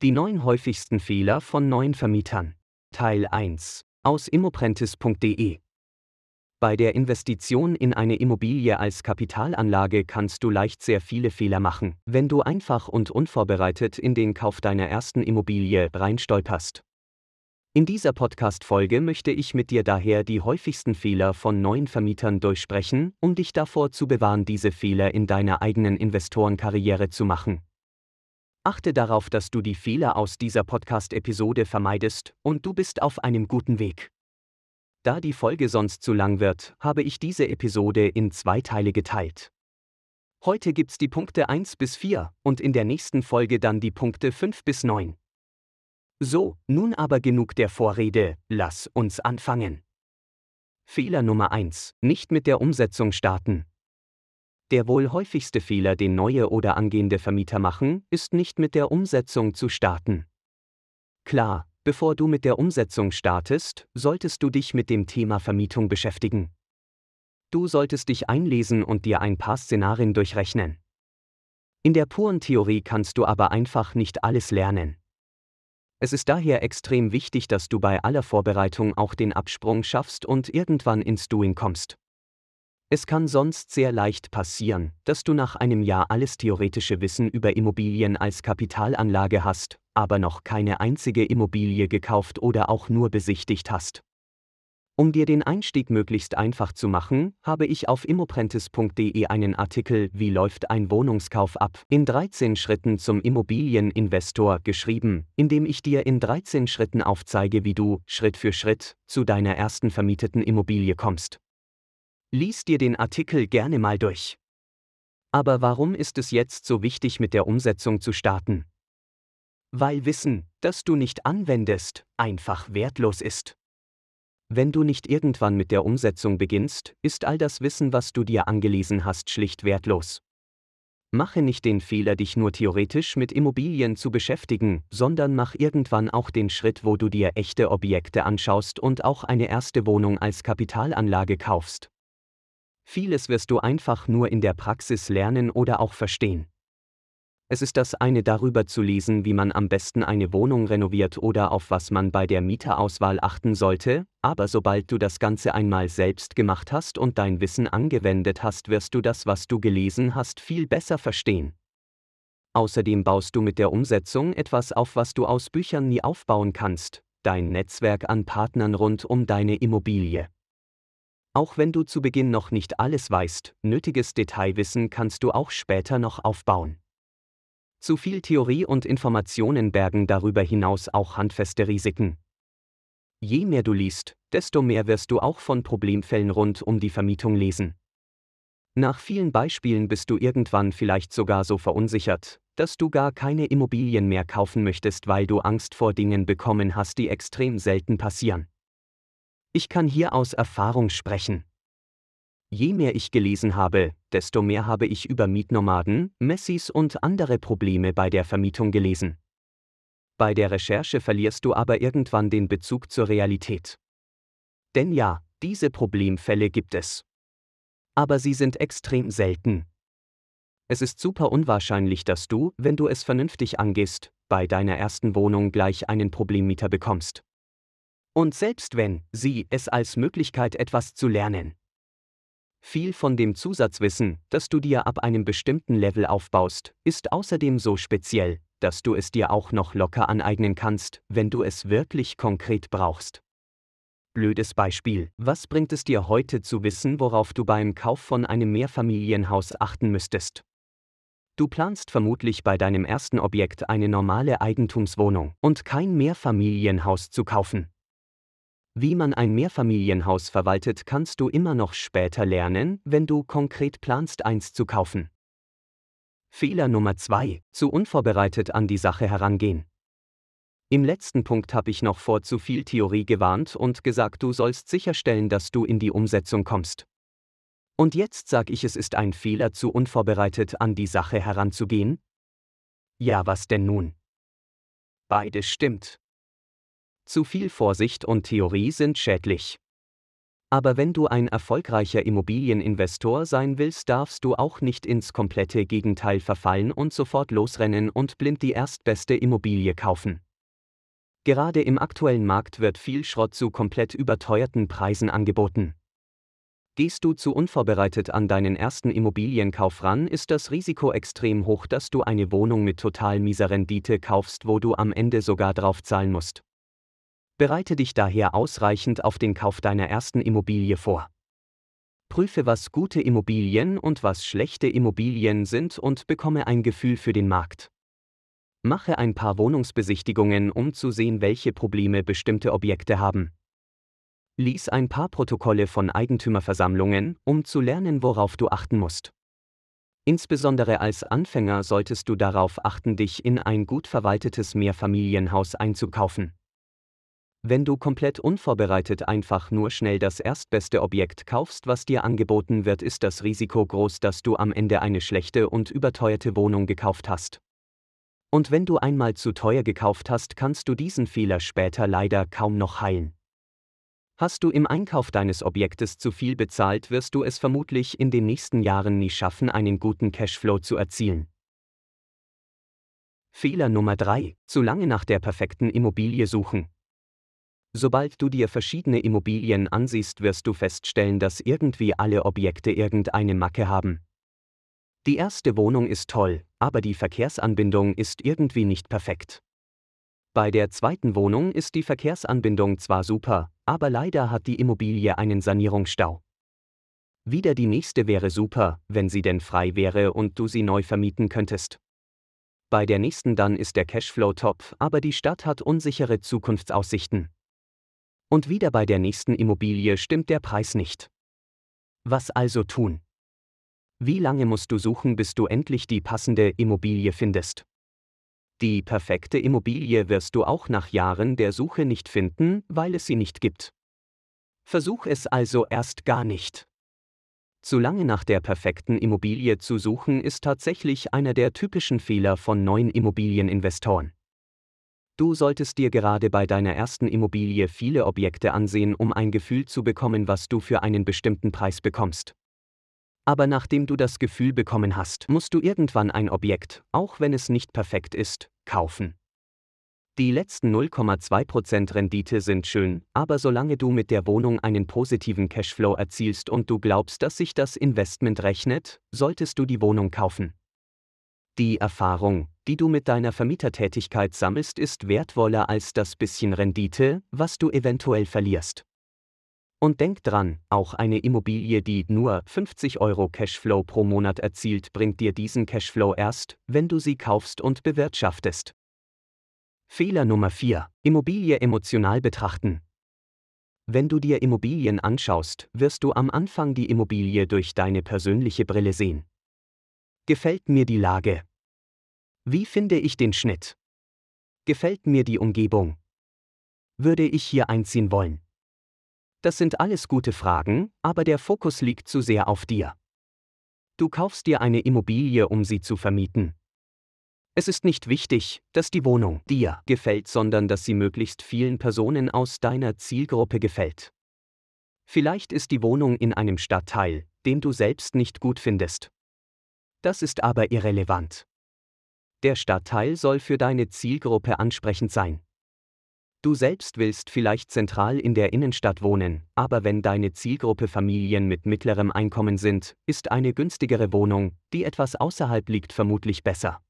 Die neun häufigsten Fehler von neuen Vermietern. Teil 1 aus immoprentis.de. Bei der Investition in eine Immobilie als Kapitalanlage kannst du leicht sehr viele Fehler machen, wenn du einfach und unvorbereitet in den Kauf deiner ersten Immobilie reinstolperst. In dieser Podcast-Folge möchte ich mit dir daher die häufigsten Fehler von neuen Vermietern durchsprechen, um dich davor zu bewahren, diese Fehler in deiner eigenen Investorenkarriere zu machen. Achte darauf, dass du die Fehler aus dieser Podcast-Episode vermeidest und du bist auf einem guten Weg. Da die Folge sonst zu lang wird, habe ich diese Episode in zwei Teile geteilt. Heute gibt's die Punkte 1 bis 4 und in der nächsten Folge dann die Punkte 5 bis 9. So, nun aber genug der Vorrede, lass uns anfangen. Fehler Nummer 1. Nicht mit der Umsetzung starten. Der wohl häufigste Fehler, den neue oder angehende Vermieter machen, ist nicht mit der Umsetzung zu starten. Klar, bevor du mit der Umsetzung startest, solltest du dich mit dem Thema Vermietung beschäftigen. Du solltest dich einlesen und dir ein paar Szenarien durchrechnen. In der puren Theorie kannst du aber einfach nicht alles lernen. Es ist daher extrem wichtig, dass du bei aller Vorbereitung auch den Absprung schaffst und irgendwann ins Doing kommst. Es kann sonst sehr leicht passieren, dass du nach einem Jahr alles theoretische Wissen über Immobilien als Kapitalanlage hast, aber noch keine einzige Immobilie gekauft oder auch nur besichtigt hast. Um dir den Einstieg möglichst einfach zu machen, habe ich auf immoprentis.de einen Artikel Wie läuft ein Wohnungskauf ab in 13 Schritten zum Immobilieninvestor geschrieben, in dem ich dir in 13 Schritten aufzeige, wie du Schritt für Schritt zu deiner ersten vermieteten Immobilie kommst. Lies dir den Artikel gerne mal durch. Aber warum ist es jetzt so wichtig, mit der Umsetzung zu starten? Weil Wissen, das du nicht anwendest, einfach wertlos ist. Wenn du nicht irgendwann mit der Umsetzung beginnst, ist all das Wissen, was du dir angelesen hast, schlicht wertlos. Mache nicht den Fehler, dich nur theoretisch mit Immobilien zu beschäftigen, sondern mach irgendwann auch den Schritt, wo du dir echte Objekte anschaust und auch eine erste Wohnung als Kapitalanlage kaufst. Vieles wirst du einfach nur in der Praxis lernen oder auch verstehen. Es ist das eine darüber zu lesen, wie man am besten eine Wohnung renoviert oder auf was man bei der Mieterauswahl achten sollte, aber sobald du das Ganze einmal selbst gemacht hast und dein Wissen angewendet hast, wirst du das, was du gelesen hast, viel besser verstehen. Außerdem baust du mit der Umsetzung etwas auf, was du aus Büchern nie aufbauen kannst, dein Netzwerk an Partnern rund um deine Immobilie. Auch wenn du zu Beginn noch nicht alles weißt, nötiges Detailwissen kannst du auch später noch aufbauen. Zu viel Theorie und Informationen bergen darüber hinaus auch handfeste Risiken. Je mehr du liest, desto mehr wirst du auch von Problemfällen rund um die Vermietung lesen. Nach vielen Beispielen bist du irgendwann vielleicht sogar so verunsichert, dass du gar keine Immobilien mehr kaufen möchtest, weil du Angst vor Dingen bekommen hast, die extrem selten passieren. Ich kann hier aus Erfahrung sprechen. Je mehr ich gelesen habe, desto mehr habe ich über Mietnomaden, Messis und andere Probleme bei der Vermietung gelesen. Bei der Recherche verlierst du aber irgendwann den Bezug zur Realität. Denn ja, diese Problemfälle gibt es. Aber sie sind extrem selten. Es ist super unwahrscheinlich, dass du, wenn du es vernünftig angehst, bei deiner ersten Wohnung gleich einen Problemmieter bekommst. Und selbst wenn, sieh es als Möglichkeit etwas zu lernen. Viel von dem Zusatzwissen, das du dir ab einem bestimmten Level aufbaust, ist außerdem so speziell, dass du es dir auch noch locker aneignen kannst, wenn du es wirklich konkret brauchst. Blödes Beispiel, was bringt es dir heute zu wissen, worauf du beim Kauf von einem Mehrfamilienhaus achten müsstest? Du planst vermutlich bei deinem ersten Objekt eine normale Eigentumswohnung und kein Mehrfamilienhaus zu kaufen. Wie man ein Mehrfamilienhaus verwaltet, kannst du immer noch später lernen, wenn du konkret planst, eins zu kaufen. Fehler Nummer 2. Zu unvorbereitet an die Sache herangehen. Im letzten Punkt habe ich noch vor zu viel Theorie gewarnt und gesagt, du sollst sicherstellen, dass du in die Umsetzung kommst. Und jetzt sag ich, es ist ein Fehler, zu unvorbereitet an die Sache heranzugehen? Ja, was denn nun? Beides stimmt. Zu viel Vorsicht und Theorie sind schädlich. Aber wenn du ein erfolgreicher Immobilieninvestor sein willst, darfst du auch nicht ins komplette Gegenteil verfallen und sofort losrennen und blind die erstbeste Immobilie kaufen. Gerade im aktuellen Markt wird viel Schrott zu komplett überteuerten Preisen angeboten. Gehst du zu unvorbereitet an deinen ersten Immobilienkauf ran, ist das Risiko extrem hoch, dass du eine Wohnung mit total mieser Rendite kaufst, wo du am Ende sogar drauf zahlen musst. Bereite dich daher ausreichend auf den Kauf deiner ersten Immobilie vor. Prüfe, was gute Immobilien und was schlechte Immobilien sind und bekomme ein Gefühl für den Markt. Mache ein paar Wohnungsbesichtigungen, um zu sehen, welche Probleme bestimmte Objekte haben. Lies ein paar Protokolle von Eigentümerversammlungen, um zu lernen, worauf du achten musst. Insbesondere als Anfänger solltest du darauf achten, dich in ein gut verwaltetes Mehrfamilienhaus einzukaufen. Wenn du komplett unvorbereitet einfach nur schnell das erstbeste Objekt kaufst, was dir angeboten wird, ist das Risiko groß, dass du am Ende eine schlechte und überteuerte Wohnung gekauft hast. Und wenn du einmal zu teuer gekauft hast, kannst du diesen Fehler später leider kaum noch heilen. Hast du im Einkauf deines Objektes zu viel bezahlt, wirst du es vermutlich in den nächsten Jahren nie schaffen, einen guten Cashflow zu erzielen. Fehler Nummer 3. Zu lange nach der perfekten Immobilie suchen. Sobald du dir verschiedene Immobilien ansiehst, wirst du feststellen, dass irgendwie alle Objekte irgendeine Macke haben. Die erste Wohnung ist toll, aber die Verkehrsanbindung ist irgendwie nicht perfekt. Bei der zweiten Wohnung ist die Verkehrsanbindung zwar super, aber leider hat die Immobilie einen Sanierungsstau. Wieder die nächste wäre super, wenn sie denn frei wäre und du sie neu vermieten könntest. Bei der nächsten dann ist der Cashflow top, aber die Stadt hat unsichere Zukunftsaussichten. Und wieder bei der nächsten Immobilie stimmt der Preis nicht. Was also tun? Wie lange musst du suchen, bis du endlich die passende Immobilie findest? Die perfekte Immobilie wirst du auch nach Jahren der Suche nicht finden, weil es sie nicht gibt. Versuch es also erst gar nicht. Zu lange nach der perfekten Immobilie zu suchen ist tatsächlich einer der typischen Fehler von neuen Immobilieninvestoren. Du solltest dir gerade bei deiner ersten Immobilie viele Objekte ansehen, um ein Gefühl zu bekommen, was du für einen bestimmten Preis bekommst. Aber nachdem du das Gefühl bekommen hast, musst du irgendwann ein Objekt, auch wenn es nicht perfekt ist, kaufen. Die letzten 0,2% Rendite sind schön, aber solange du mit der Wohnung einen positiven Cashflow erzielst und du glaubst, dass sich das Investment rechnet, solltest du die Wohnung kaufen. Die Erfahrung, die du mit deiner Vermietertätigkeit sammelst, ist wertvoller als das bisschen Rendite, was du eventuell verlierst. Und denk dran, auch eine Immobilie, die nur 50 Euro Cashflow pro Monat erzielt, bringt dir diesen Cashflow erst, wenn du sie kaufst und bewirtschaftest. Fehler Nummer 4. Immobilie emotional betrachten. Wenn du dir Immobilien anschaust, wirst du am Anfang die Immobilie durch deine persönliche Brille sehen. Gefällt mir die Lage? Wie finde ich den Schnitt? Gefällt mir die Umgebung? Würde ich hier einziehen wollen? Das sind alles gute Fragen, aber der Fokus liegt zu sehr auf dir. Du kaufst dir eine Immobilie, um sie zu vermieten. Es ist nicht wichtig, dass die Wohnung dir gefällt, sondern dass sie möglichst vielen Personen aus deiner Zielgruppe gefällt. Vielleicht ist die Wohnung in einem Stadtteil, den du selbst nicht gut findest. Das ist aber irrelevant. Der Stadtteil soll für deine Zielgruppe ansprechend sein. Du selbst willst vielleicht zentral in der Innenstadt wohnen, aber wenn deine Zielgruppe Familien mit mittlerem Einkommen sind, ist eine günstigere Wohnung, die etwas außerhalb liegt, vermutlich besser.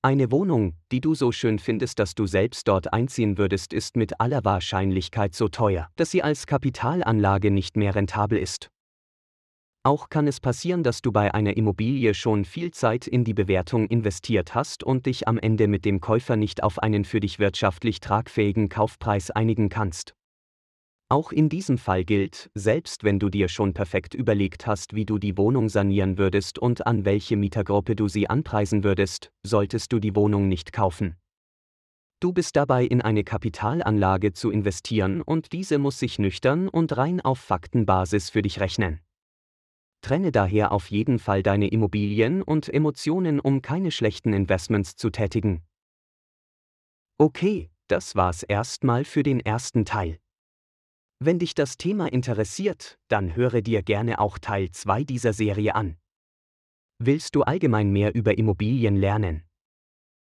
Eine Wohnung, die du so schön findest, dass du selbst dort einziehen würdest, ist mit aller Wahrscheinlichkeit so teuer, dass sie als Kapitalanlage nicht mehr rentabel ist. Auch kann es passieren, dass du bei einer Immobilie schon viel Zeit in die Bewertung investiert hast und dich am Ende mit dem Käufer nicht auf einen für dich wirtschaftlich tragfähigen Kaufpreis einigen kannst. Auch in diesem Fall gilt, selbst wenn du dir schon perfekt überlegt hast, wie du die Wohnung sanieren würdest und an welche Mietergruppe du sie anpreisen würdest, solltest du die Wohnung nicht kaufen. Du bist dabei in eine Kapitalanlage zu investieren und diese muss sich nüchtern und rein auf Faktenbasis für dich rechnen. Trenne daher auf jeden Fall deine Immobilien und Emotionen, um keine schlechten Investments zu tätigen. Okay, das war's erstmal für den ersten Teil. Wenn dich das Thema interessiert, dann höre dir gerne auch Teil 2 dieser Serie an. Willst du allgemein mehr über Immobilien lernen?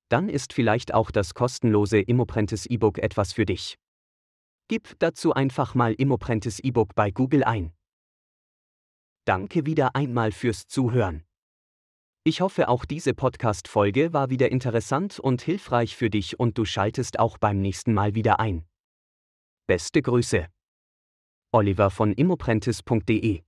Dann ist vielleicht auch das kostenlose Immoprentis E-Book etwas für dich. Gib dazu einfach mal Immoprentis E-Book bei Google ein. Danke wieder einmal fürs Zuhören. Ich hoffe, auch diese Podcast-Folge war wieder interessant und hilfreich für dich und du schaltest auch beim nächsten Mal wieder ein. Beste Grüße. Oliver von immoprentis.de